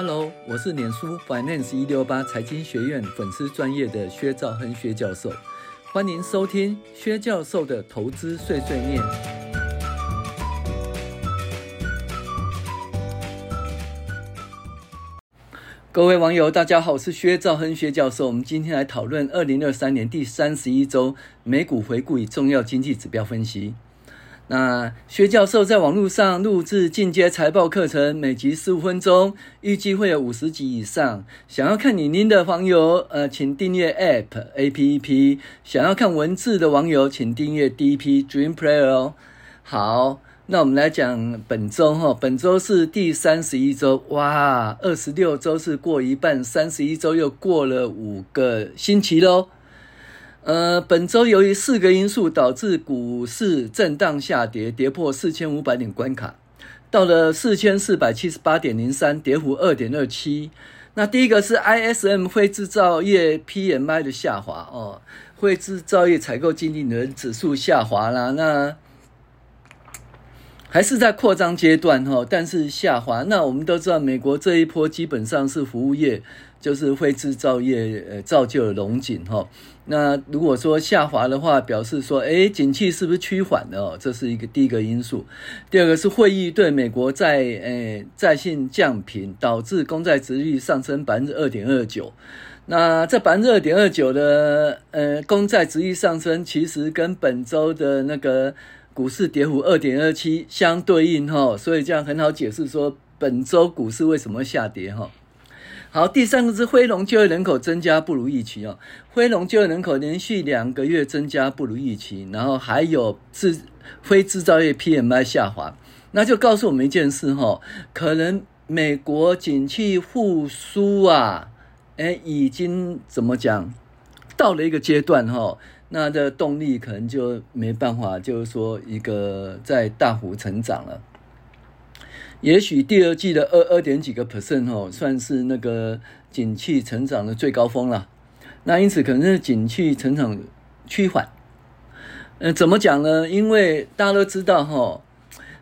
Hello，我是脸书 Finance 一六八财经学院粉丝专业的薛兆亨薛教授，欢迎收听薛教授的投资碎碎念。各位网友，大家好，我是薛兆亨薛教授。我们今天来讨论二零二三年第三十一周美股回顾与重要经济指标分析。那薛教授在网络上录制进阶财报课程，每集十五分钟，预计会有五十集以上。想要看影音的网友，呃，请订阅 App A P P；想要看文字的网友，请订阅 D P Dream Player 哦。好，那我们来讲本周哈，本周是第三十一周，哇，二十六周是过一半，三十一周又过了五个星期喽。呃，本周由于四个因素导致股市震荡下跌，跌破四千五百点关卡，到了四千四百七十八点零三，跌幅二点二七。那第一个是 ISM 非制造业 PMI 的下滑哦，非制造业采购经理人指数下滑啦，那还是在扩张阶段哈，但是下滑。那我们都知道，美国这一波基本上是服务业。就是非制造业呃造就了荣景哈，那如果说下滑的话，表示说诶景气是不是趋缓了哦？这是一个第一个因素。第二个是会议对美国债诶债信降评，导致公债殖率上升百分之二点二九。那这百分之二点二九的呃公债殖率上升，其实跟本周的那个股市跌幅二点二七相对应哈，所以这样很好解释说本周股市为什么下跌哈。好，第三个是非农就业人口增加不如预期哦。非农就业人口连续两个月增加不如预期，然后还有制非制造业 PMI 下滑，那就告诉我们一件事哈，可能美国景气复苏啊，诶已经怎么讲，到了一个阶段哈，那的动力可能就没办法，就是说一个在大幅成长了。也许第二季的二二点几个 percent 哦，算是那个景气成长的最高峰了。那因此可能是景气成长趋缓。嗯，怎么讲呢？因为大家都知道哈，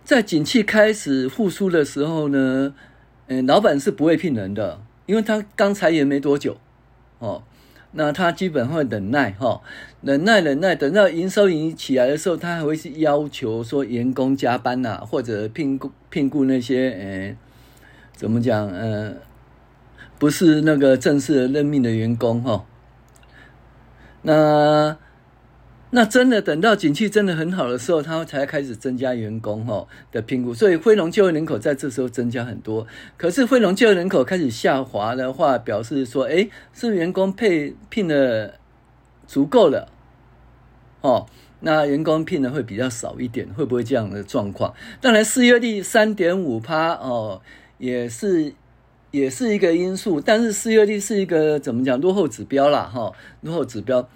在景气开始复苏的时候呢，嗯，老板是不会聘人的，因为他刚裁员没多久，哦。那他基本会忍耐哈，忍耐忍耐，等到营收一起来的时候，他还会是要求说员工加班呐、啊，或者聘雇聘雇那些呃、怎么讲呃，不是那个正式任命的员工哈。那。那真的等到景气真的很好的时候，他才开始增加员工哈的评估，所以非农就业人口在这时候增加很多。可是非农就业人口开始下滑的话，表示说，诶，是员工配聘的足够了，哦，那员工聘的会比较少一点，会不会这样的状况？当然，失业率三点五趴哦，也是也是一个因素，但是失业率是一个怎么讲落后指标啦哈，落后指标。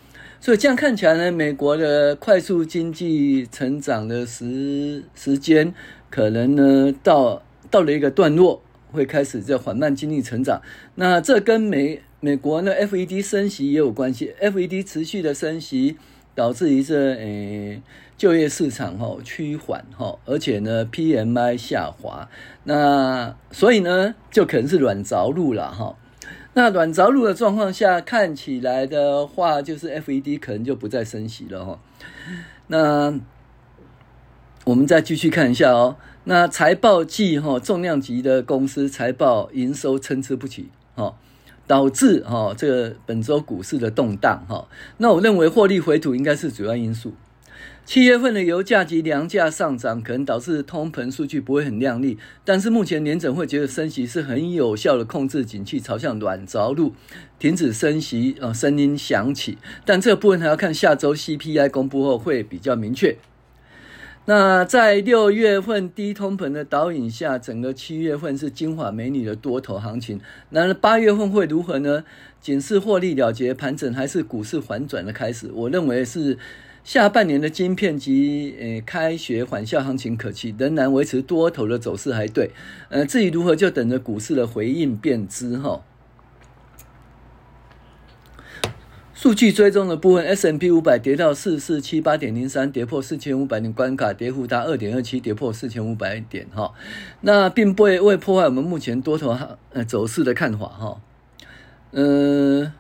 所以这样看起来呢，美国的快速经济成长的时时间，可能呢到到了一个段落，会开始在缓慢经济成长。那这跟美美国呢 FED 升息也有关系，FED 持续的升息，导致于这诶就业市场哈趋缓哈，而且呢 PMI 下滑，那所以呢就可能是软着陆了哈。那软着陆的状况下，看起来的话，就是 FED 可能就不再升息了哈。那我们再继续看一下哦。那财报季哈，重量级的公司财报营收参差不齐哈，导致哈这个本周股市的动荡哈。那我认为获利回吐应该是主要因素。七月份的油价及粮价上涨，可能导致通膨数据不会很亮丽。但是目前联准会觉得升息是很有效的控制景气朝向软着陆，停止升息啊，声音响起。但这个部分还要看下周 CPI 公布后会比较明确。那在六月份低通膨的导引下，整个七月份是金发美女的多头行情。那八月份会如何呢？仅是获利了结盘整，还是股市反转的开始？我认为是。下半年的晶片及呃开学返校行情可期，仍然维持多头的走势还对，呃至于如何就等着股市的回应便知哈。数据追踪的部分，S&P 五百跌到四四七八点零三，跌破四千五百点关卡，跌幅达二点二七，跌破四千五百点哈。那并不会破坏我们目前多头呃走势的看法哈。嗯、呃，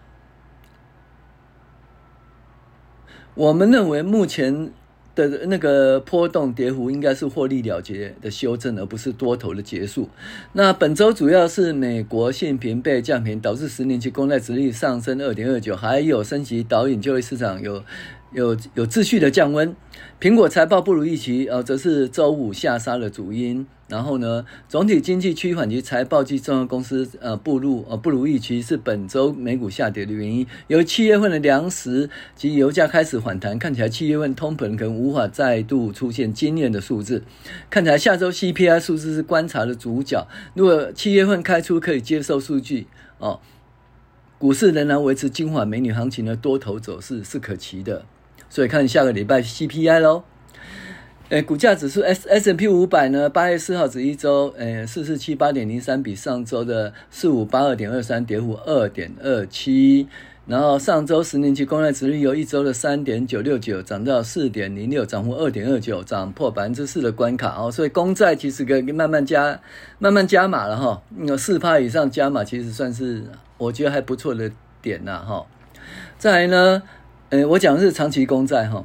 我们认为目前。的那个波动跌幅应该是获利了结的修正，而不是多头的结束。那本周主要是美国信评被降平，导致十年期公债殖率上升二点二九，还有升级导引就业市场有。有有秩序的降温，苹果财报不如预期，呃，则是周五下杀的主因。然后呢，总体经济趋缓及财报及重要公司呃步入呃不如预期，是本周美股下跌的原因。由七月份的粮食及油价开始反弹，看起来七月份通膨可能无法再度出现惊艳的数字。看起来下周 CPI 数字是观察的主角。如果七月份开出可以接受数据哦，股市仍然维持金发美女行情的多头走势是可期的。所以看下个礼拜 CPI 喽，诶，股价指数 S S&P 五百呢，八月四号止一周，诶，四四七八点零三，比上周的四五八二点二三跌幅二点二七，然后上周十年期公债殖率由一周的三点九六九涨到四点零六，涨幅二点二九，涨破百分之四的关卡哦，所以公债其实可以慢慢加，慢慢加码了哈，有四趴以上加码，其实算是我觉得还不错的点呐哈，再来呢。呃，我讲的是长期公债哈，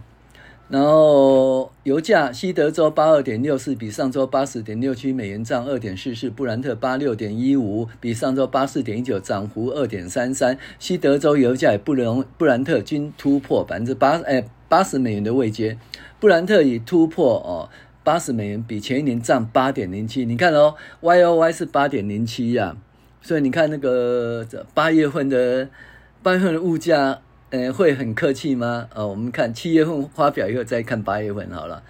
然后油价西德州八二点六四，比上周八十点六七美元涨二点四四，布兰特八六点一五，比上周八四点一九涨幅二点三三，西德州油价也不容布兰特均突破百分之八哎八十美元的位阶，布兰特已突破哦八十美元，比前一年涨八点零七，你看哦，Y O Y 是八点零七呀，所以你看那个这八月份的八月份的物价。呃，会很客气吗？呃、哦，我们看七月份发表以后再看八月份好了。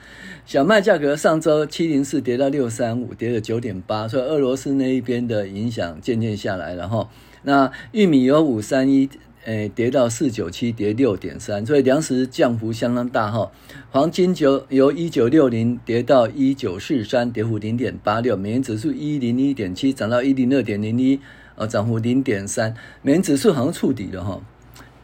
小麦价格上周七零四跌到六三五，跌了九点八，所以俄罗斯那一边的影响渐渐下来了哈。那玉米由五三一，呃，跌到四九七，跌六点三，所以粮食降幅相当大哈。黄金九由一九六零跌到一九四三，跌幅零点八六。美元指数一零一点七涨到一零二点零一，呃，涨幅零点三。美元指数好像触底了哈。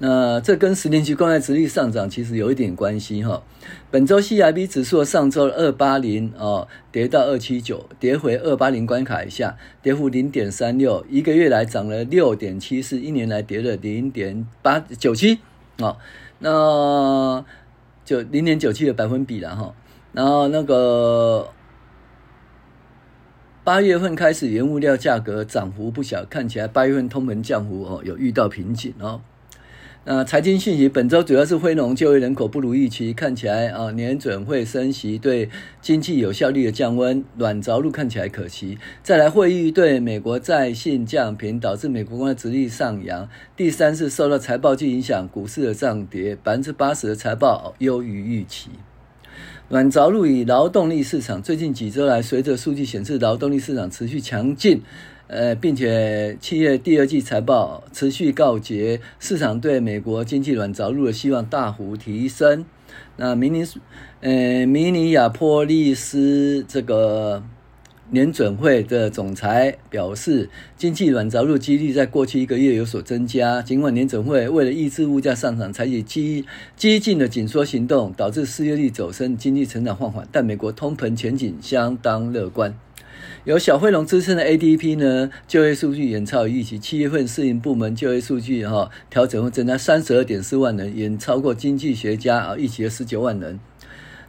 那这跟十年期公债殖利率上涨其实有一点关系哈。本周 CIB 指数上周二八零哦，跌到二七九，跌回二八零关卡以下，跌幅零点三六，一个月来涨了六点七四，一年来跌了零点八九七哦，那就零点九七的百分比了哈。然后那个八月份开始原物料价格涨幅不小，看起来八月份通膨降幅哦有遇到瓶颈哦。那财经讯息，本周主要是非农就业人口不如预期，看起来啊，年准会升息对经济有效率的降温，软着陆看起来可期。再来，会议对美国债信降频，导致美国公债殖利率上扬。第三是受到财报季影响，股市的涨跌，百分之八十的财报优于预期。软着陆与劳动力市场，最近几周来，随着数据显示，劳动力市场持续强劲。呃，并且七月第二季财报持续告捷，市场对美国经济软着陆的希望大幅提升。那明尼呃，明尼亚波利斯这个联准会的总裁表示，经济软着陆几率在过去一个月有所增加。尽管联准会为了抑制物价上涨，采取激激进的紧缩行动，导致失业率走升，经济成长放缓，但美国通膨前景相当乐观。由小非农支撑的 ADP 呢，就业数据远超预期。七月份私营部门就业数据哈调整会增加三十二点四万人，远超过经济学家啊预期的十九万人。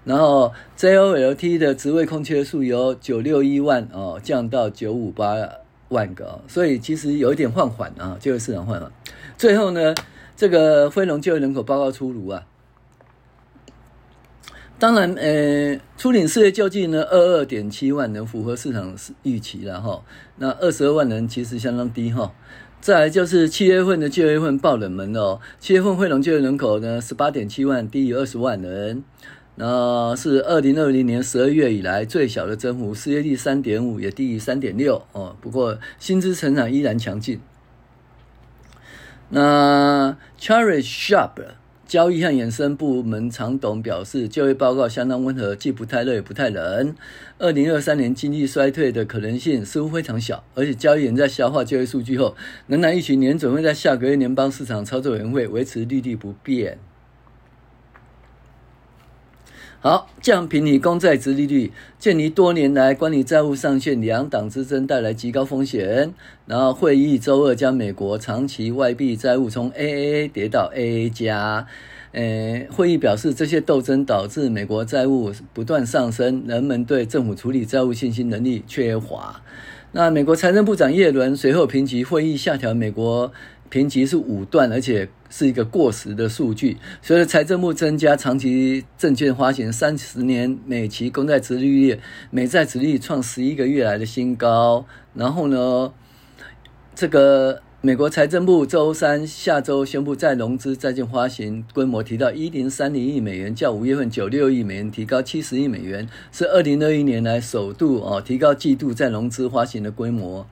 然后 JOLT 的职位空缺数由九六一万哦降到九五八万个，所以其实有一点放缓啊，就业市场放缓。最后呢，这个非农就业人口报告出炉啊。当然，呃，初领失业救济呢，二二点七万人，符合市场预期了哈。那二十二万人其实相当低哈。再来就是七月份的九月份爆冷门哦，七月份非农就业人口呢，十八点七万，低于二十万人，那是二零二零年十二月以来最小的增幅，失业率三点五，也低于三点六哦。不过薪资成长依然强劲。那 Charles Schwab。交易和衍生部门常董表示，就业报告相当温和，既不太热也不太冷。二零二三年经济衰退的可能性似乎非常小，而且交易员在消化就业数据后，仍然预期年准会在下个月联邦市场操作委员会维持利率不变。好，降评你公债殖利率，鉴于多年来关于债务上限两党之争带来极高风险，然后会议周二将美国长期外币债务从 AAA 跌到 AA 加。呃，会议表示，这些斗争导致美国债务不断上升，人们对政府处理债务信心能力缺乏。那美国财政部长耶伦随后评级会议下调美国。评级是五段，而且是一个过时的数据。随着财政部增加长期证券发行，三十年美期公债殖利率、美债殖利率创十一个月来的新高。然后呢，这个美国财政部周三下周宣布，再融资债券发行规模提到一零三零亿美元，较五月份九六亿美元提高七十亿美元，是二零二一年来首度哦提高季度再融资发行的规模。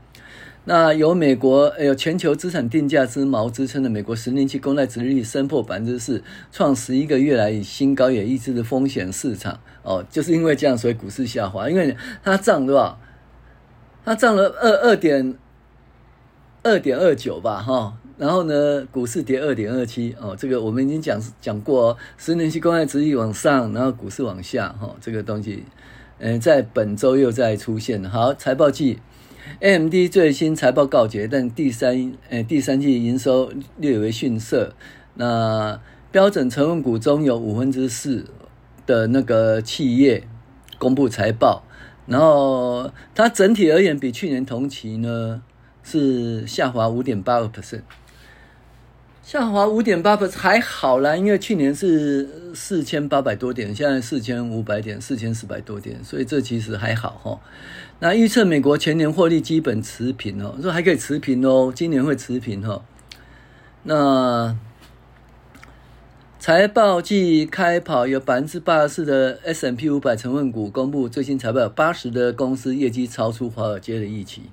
那由美国有全球资产定价之锚之称的美国十年期公债殖利率升破百分之四，创十一个月来以新高，也抑制了风险市场哦，就是因为这样，所以股市下滑，因为它涨对吧？它涨了二二点二点二九吧，哈，然后呢，股市跌二点二七哦，这个我们已经讲讲过，十年期公债殖利率往上，然后股市往下，哈，这个东西，嗯，在本周又再出现。好，财报季。AMD 最新财报告捷，但第三诶第三季营收略为逊色。那标准成分股中有五分之四的那个企业公布财报，然后它整体而言比去年同期呢是下滑五点八个 percent。下滑五点八%还好啦，因为去年是四千八百多点，现在四千五百点，四千四百多点，所以这其实还好哈。那预测美国全年获利基本持平哦，说还可以持平哦，今年会持平哈。那财报季开跑，有百分之八十四的 S M P 五百成分股公布最新财报，有八十的公司业绩超出华尔街的预期。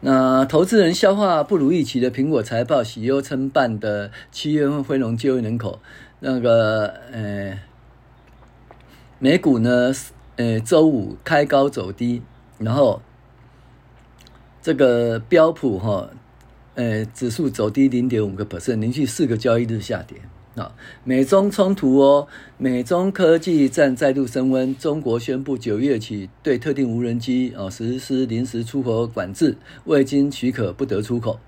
那投资人消化不如预期的苹果财报，喜忧参半的七月份非农就业人口，那个呃，美股呢，呃，周五开高走低，然后这个标普哈，呃，指数走低零点五个 percent，连续四个交易日下跌。啊，美中冲突哦，美中科技战再度升温。中国宣布九月起对特定无人机啊实施临时出口管制，未经许可不得出口。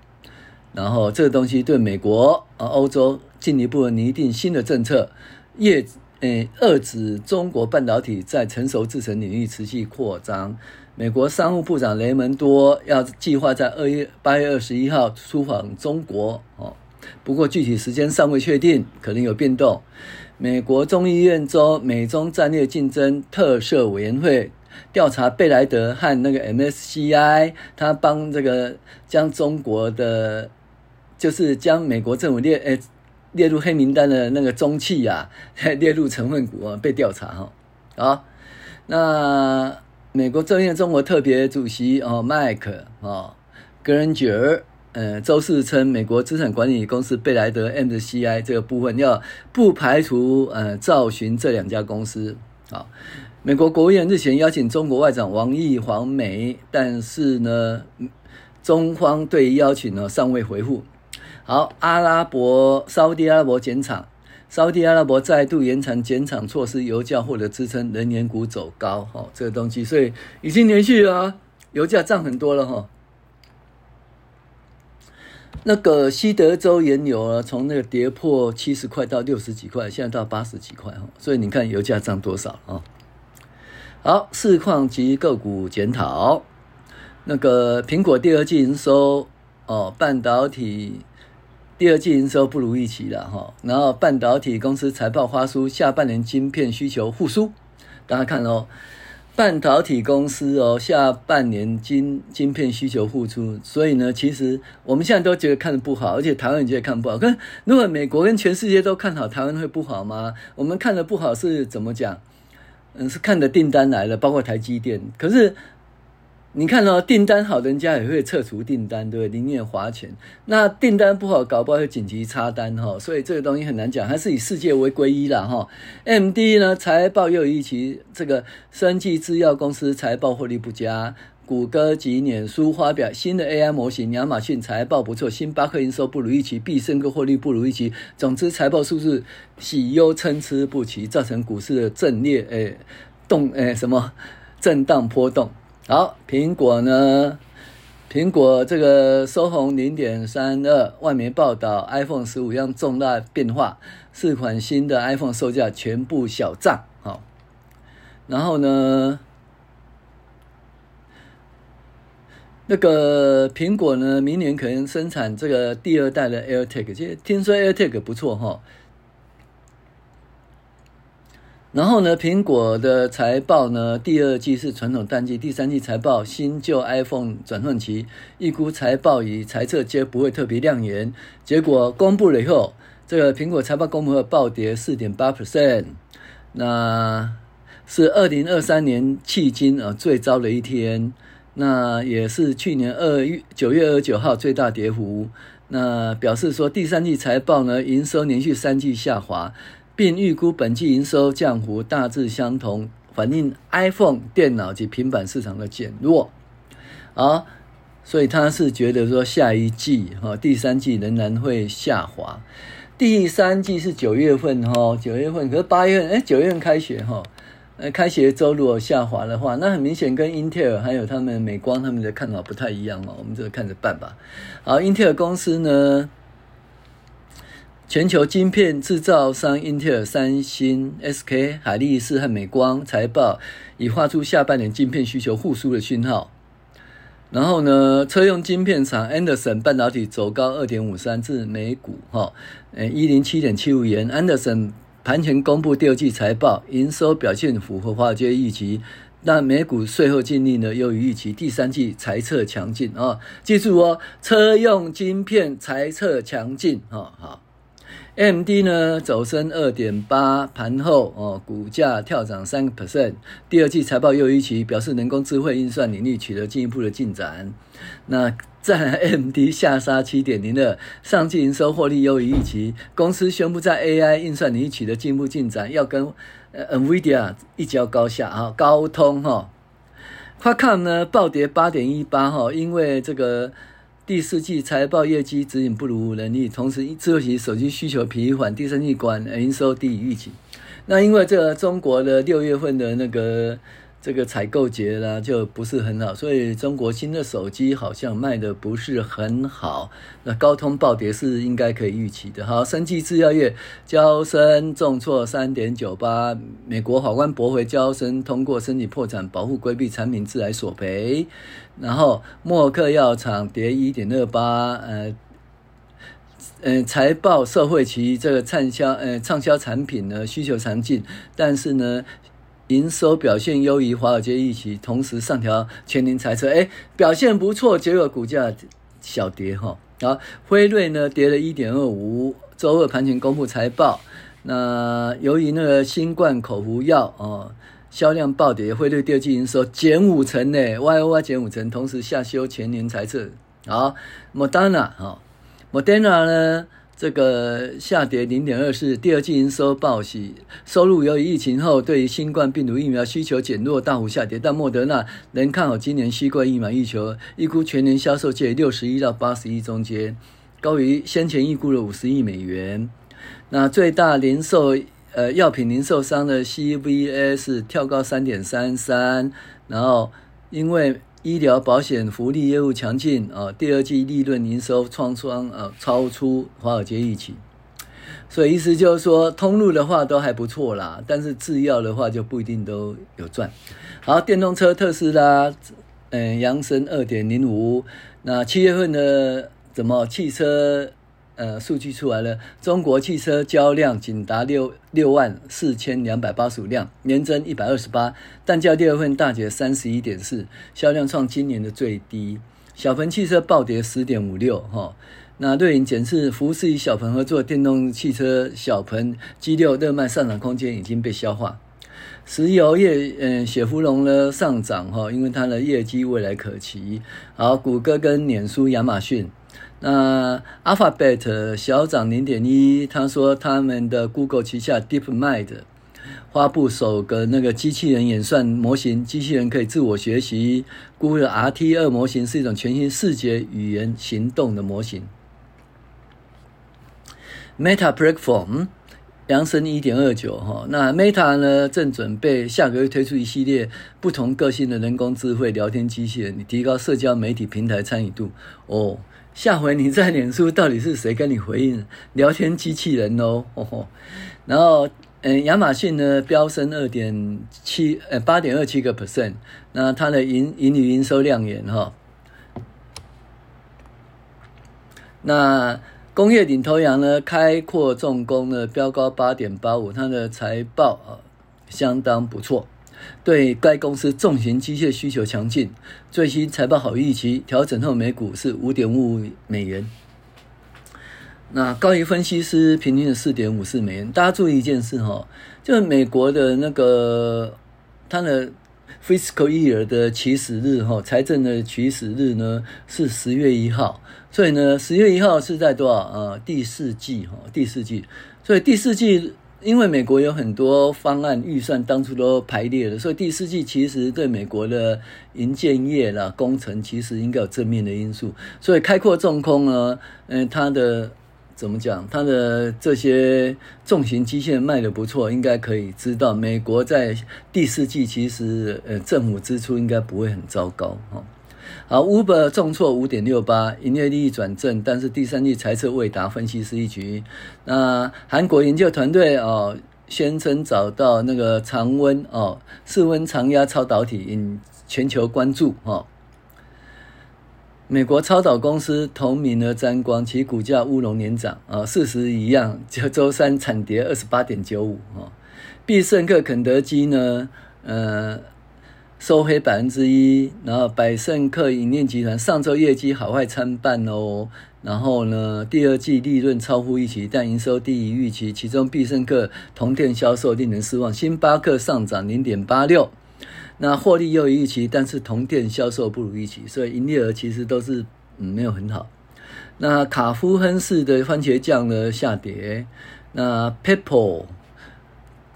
然后这个东西对美国啊、欧洲进一步拟定新的政策，业诶遏制中国半导体在成熟制程领域持续扩张。美国商务部长雷蒙多要计划在二月八月二十一号出访中国哦。不过具体时间尚未确定，可能有变动。美国众议院中美中战略竞争特设委员会调查贝莱德和那个 MSCI，他帮这个将中国的就是将美国政府列诶列入黑名单的那个中企啊，列入成分股啊被调查哈。好，那美国众议院中国特别主席哦麦克啊格伦杰呃，周四称，美国资产管理公司贝莱德 MSCI 这个部分要不排除呃造寻这两家公司。啊，美国国务院日前邀请中国外长王毅访美，但是呢，中方对邀请呢尚未回复。好，阿拉伯沙乌地阿拉伯减产，沙乌地阿拉伯再度延长减产措施，油价获得支撑，能源股走高。哈，这个东西，所以已经连续啊，油价涨很多了哈。那个西德州原油啊，从那个跌破七十块到六十几块，现在到八十几块哈，所以你看油价涨多少啊？好，市况及个股检讨。那个苹果第二季营收哦，半导体第二季营收不如预期了哈，然后半导体公司财报发出，下半年晶片需求复苏，大家看哦。半导体公司哦，下半年晶晶片需求复出，所以呢，其实我们现在都觉得看的不好，而且台湾也觉得看不好。可是如果美国跟全世界都看好，台湾会不好吗？我们看的不好是怎么讲？嗯，是看的订单来了，包括台积电。可是你看哦，订单好，人家也会撤除订单，对不对？宁愿花钱。那订单不好，搞不好会紧急插单哈。所以这个东西很难讲，还是以世界为归一啦哈。M D 呢，财报又一期，这个生技制药公司财报获利不佳。谷歌及脸书发表新的 AI 模型，亚马逊财报不错，星巴克营收不如预期，必胜客获利不如预期。总之，财报数字喜忧参差不齐，造成股市的阵列诶动诶什么震荡波动。好，苹果呢？苹果这个收红零点三二。外媒报道，iPhone 十五样重大变化，四款新的 iPhone 售价全部小涨。好，然后呢，那个苹果呢，明年可能生产这个第二代的 AirTag，其实听说 AirTag 不错哈。然后呢，苹果的财报呢，第二季是传统淡季，第三季财报新旧 iPhone 转换期，预估财报与财测皆不会特别亮眼。结果公布了以后，这个苹果财报公布后暴跌四点八 percent，那是二零二三年迄今啊最糟的一天，那也是去年二月九月二十九号最大跌幅。那表示说第三季财报呢，营收连续三季下滑。并预估本季营收降幅大致相同，反映 iPhone 电脑及平板市场的减弱。啊，所以他是觉得说下一季哈，第三季仍然会下滑。第三季是九月份哈，九月份可是八月份哎，九月份开学哈，呃，开学周如果下滑的话，那很明显跟英特尔还有他们美光他们的看法不太一样哦。我们这个看着办吧。好，英特尔公司呢？全球晶片制造商英特尔、三星、SK、海力士和美光财报已画出下半年晶片需求复苏的讯号。然后呢，车用晶片厂 Anderson 半导体走高二点五三至每股哈，呃一零七点七五元。Anderson 盘前公布第二季财报，营收表现符合华尔街预期，那每股税后净利呢优于预期。第三季财测强劲啊，记住哦，车用晶片财测强劲哈好。AMD 呢走升二点八，盘后哦股价跳涨三个 percent。第二季财报又预期，表示人工智慧运算领域取得进一步的进展。那在 AMD 下杀七点零二，上季营收获利优于预期。公司宣布在 AI 运算领域取得进一步进展，要跟 NVIDIA 一较高下啊。高通哈，Qualcomm 呢暴跌八点一八哈，因为这个。第四季财报业绩指引不如人意，同时智慧型手机需求疲缓，第三季管营收低于预期。那因为这中国的六月份的那个。这个采购节呢就不是很好，所以中国新的手机好像卖的不是很好。那高通暴跌是应该可以预期的。好，生技制药业，交生重挫三点九八，美国法官驳回交生通过申请破产保护规避产品致癌索赔。然后默克药厂跌一点二八，呃，嗯，财报社会其这个畅销呃畅销产品呢需求强劲，但是呢。营收表现优于华尔街预期，同时上调全年财测，哎，表现不错，结果股价小跌哈。好，辉瑞呢跌了一点二五，周二盘前公布财报，那由于那个新冠口服药哦销量暴跌，辉瑞第二季营收减五成呢，Y O Y 减五成，同时下修全年财测。好，Moderna 哈，Moderna 呢？这个下跌零点二四，第二季营收报喜，收入由于疫情后对于新冠病毒疫苗需求减弱，大幅下跌。但莫德纳仍看好今年新冠疫苗需求，预估全年销售介六十一到八十亿中间，高于先前预估的五十亿美元。那最大零售呃药品零售商的 CVS 跳高三点三三，然后因为。医疗保险福利业务强劲啊，第二季利润营收创双啊超出华尔街预期，所以意思就是说，通路的话都还不错啦，但是制药的话就不一定都有赚。好，电动车特斯拉，嗯，扬升二点零五，那七月份的怎么汽车？呃，数据出来了，中国汽车交量仅达六六万四千两百八十五辆，年增一百二十八，但较第二份大跌三十一点四，销量创今年的最低。小鹏汽车暴跌十点五六，哈，那瑞银检视福斯与小鹏合作电动汽车小鹏 G 六热卖上涨空间已经被消化。石油业，嗯，雪佛龙呢上涨哈，因为它的业绩未来可期。好，谷歌跟脸书、亚马逊，那 Alphabet 小涨零点一，他说他们的 Google 旗下 DeepMind 发布首个那个机器人演算模型，机器人可以自我学习。Google RT 二模型是一种全新视觉、语言、行动的模型。Meta Platform。扬升一点二九哈，那 Meta 呢正准备下个月推出一系列不同个性的人工智慧聊天机器人，提高社交媒体平台参与度哦。下回你在脸书到底是谁跟你回应聊天机器人哦？哦 然后嗯，亚马逊呢飙升二点七呃八点二七个 percent，那它的盈盈利营收亮眼哈。那。工业领头羊呢，开阔重工呢，飙高八点八五，它的财报啊相当不错。对该公司重型机械需求强劲，最新财报好预期，调整后每股是五点五美元。那高于分析师平均的四点五四美元。大家注意一件事哈，就是美国的那个它的 fiscal year 的起始日哈，财政的起始日呢是十月一号。所以呢，十月一号是在多少？呃，第四季哈，第四季。所以第四季，因为美国有很多方案预算当初都排列了，所以第四季其实对美国的营建业啦、工程其实应该有正面的因素。所以开阔重工呢，嗯，它的怎么讲？它的这些重型机械卖得不错，应该可以知道美国在第四季其实呃政府支出应该不会很糟糕哈。好，Uber 重挫五点六八，营业利益转正，但是第三季财测未达分析师预期。那韩国研究团队哦，宣称找到那个常温哦，室温常压超导体，引全球关注哦。美国超导公司同名而沾光，其股价乌龙年涨啊，事实一样，就周三惨跌二十八点九五啊。必胜客、肯德基呢，呃。收黑百分之一，然后百胜客饮料集团上周业绩好坏参半哦。然后呢，第二季利润超乎预期，但营收低于预期。其中必胜客同店销售令人失望，星巴克上涨零点八六，那获利又于预期，但是同店销售不如预期，所以营业额其实都是嗯没有很好。那卡夫亨氏的番茄酱呢下跌，那 Pepper。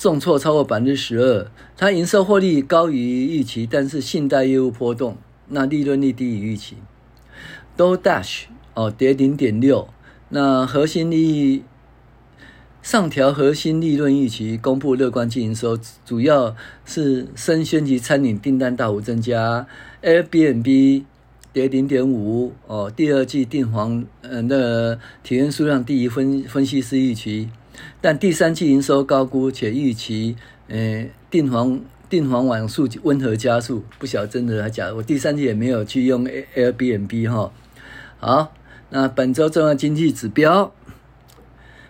重挫超过百分之十二，它营收获利高于预期，但是信贷业务波动，那利润率低于预期。Do Dash 哦跌零点六，那核心利益上调核心利润预期，公布乐观经营收，主要是生鲜级餐饮订单大幅增加。Airbnb 跌零点五哦，第二季订房呃那体验数量低于分分析师预期。但第三季营收高估，且预期，呃，订房订房网速温和加速，不晓得真的还假的。我第三季也没有去用 Airbnb 哈。好，那本周重要经济指标，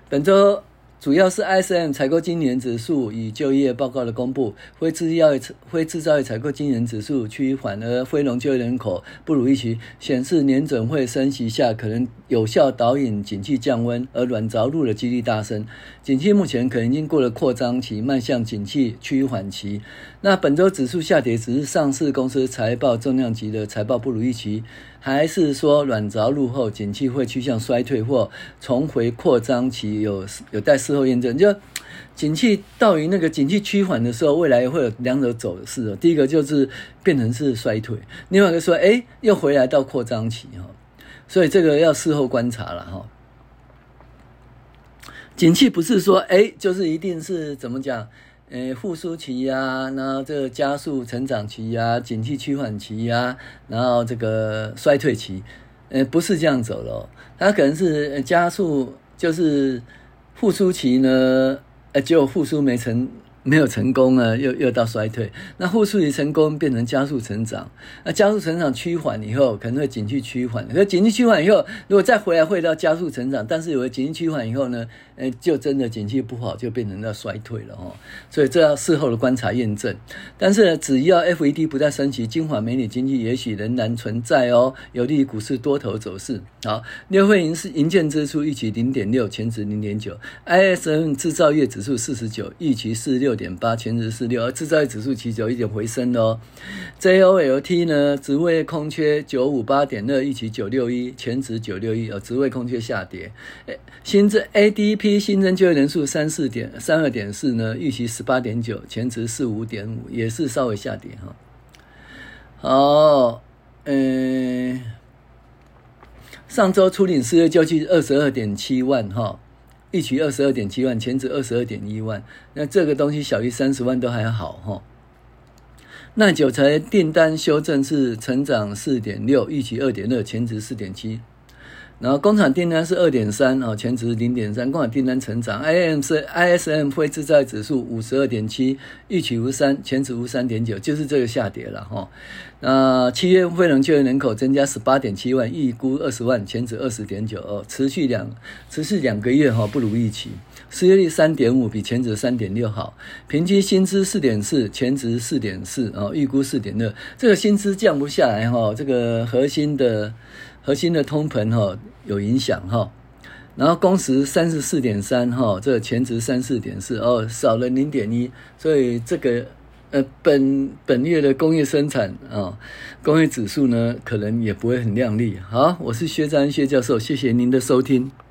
本周。主要是 ISM 采购经理人指数与就业报告的公布，非制造业非制造业采购经理人指数趋缓，而非农就业人口不如预期，显示年准会升息下可能有效导引景气降温，而软着陆的几率大增。景气目前可能已经过了扩张期，迈向景气趋缓期。那本周指数下跌，只是上市公司财报重量级的财报不如预期。还是说软着陆后，景气会趋向衰退或重回扩张期，有有待事后验证。就景气到于那个景气趋缓的时候，未来会有两种走势。第一个就是变成是衰退，另外一个说，哎，又回来到扩张期哈。所以这个要事后观察了哈。景气不是说，哎，就是一定是怎么讲？诶，复苏期呀、然后这个加速成长期呀、景气趋缓期呀、然后这个衰退期，呃，不是这样走的、哦，它可能是加速，就是复苏期呢，呃，结果复苏没成。没有成功啊，又又到衰退。那复苏期成功变成加速成长，那加速成长趋缓以后，可能会景气趋缓。可是景气趋缓以后，如果再回来会到加速成长，但是有了景气趋缓以后呢，诶，就真的景气不好，就变成要衰退了哦。所以这要事后的观察验证。但是呢，只要 FED 不再升息，金华美女经济也许仍然存在哦，有利于股市多头走势。好，六会银是银建支出预期零点六，前值零点九。ISM 制造业指数四十九，预期四六。六点八，前值四六，而制造业指数其实有一点回升哦。JOLT 呢，职位空缺九五八点二，预期九六一，前值九六一，哦，职位空缺下跌。新增 ADP 新增就业人数三四点三二点四呢，预期十八点九，前值四五点五，也是稍微下跌哈。好，嗯，上周初领失业救济二十二点七万哈。预期二十二点七万，前值二十二点一万，那这个东西小于三十万都还好哈。那九材订单修正是成长四点六，预期二点二，前值四点七。然后工厂订单是二点三哦，前值零点三，工厂订单成长。IM 是 ISM 非制造指数五十二点七，预期无三，前值无三点九，就是这个下跌了哈。那七月非农就业人口增加十八点七万，预估二十万，前值二十点九哦，持续两持续两个月哈，不如预期。失业率三点五，比前值三点六好。平均薪资四点四，前值四点四哦，预估四点二。这个薪资降不下来哈，这个核心的。核心的通膨哈有影响哈，然后工时三十四点三哈，这个前值三四点四哦，少了零点一，所以这个呃本本月的工业生产啊，工业指数呢可能也不会很亮丽。好，我是薛章薛教授，谢谢您的收听。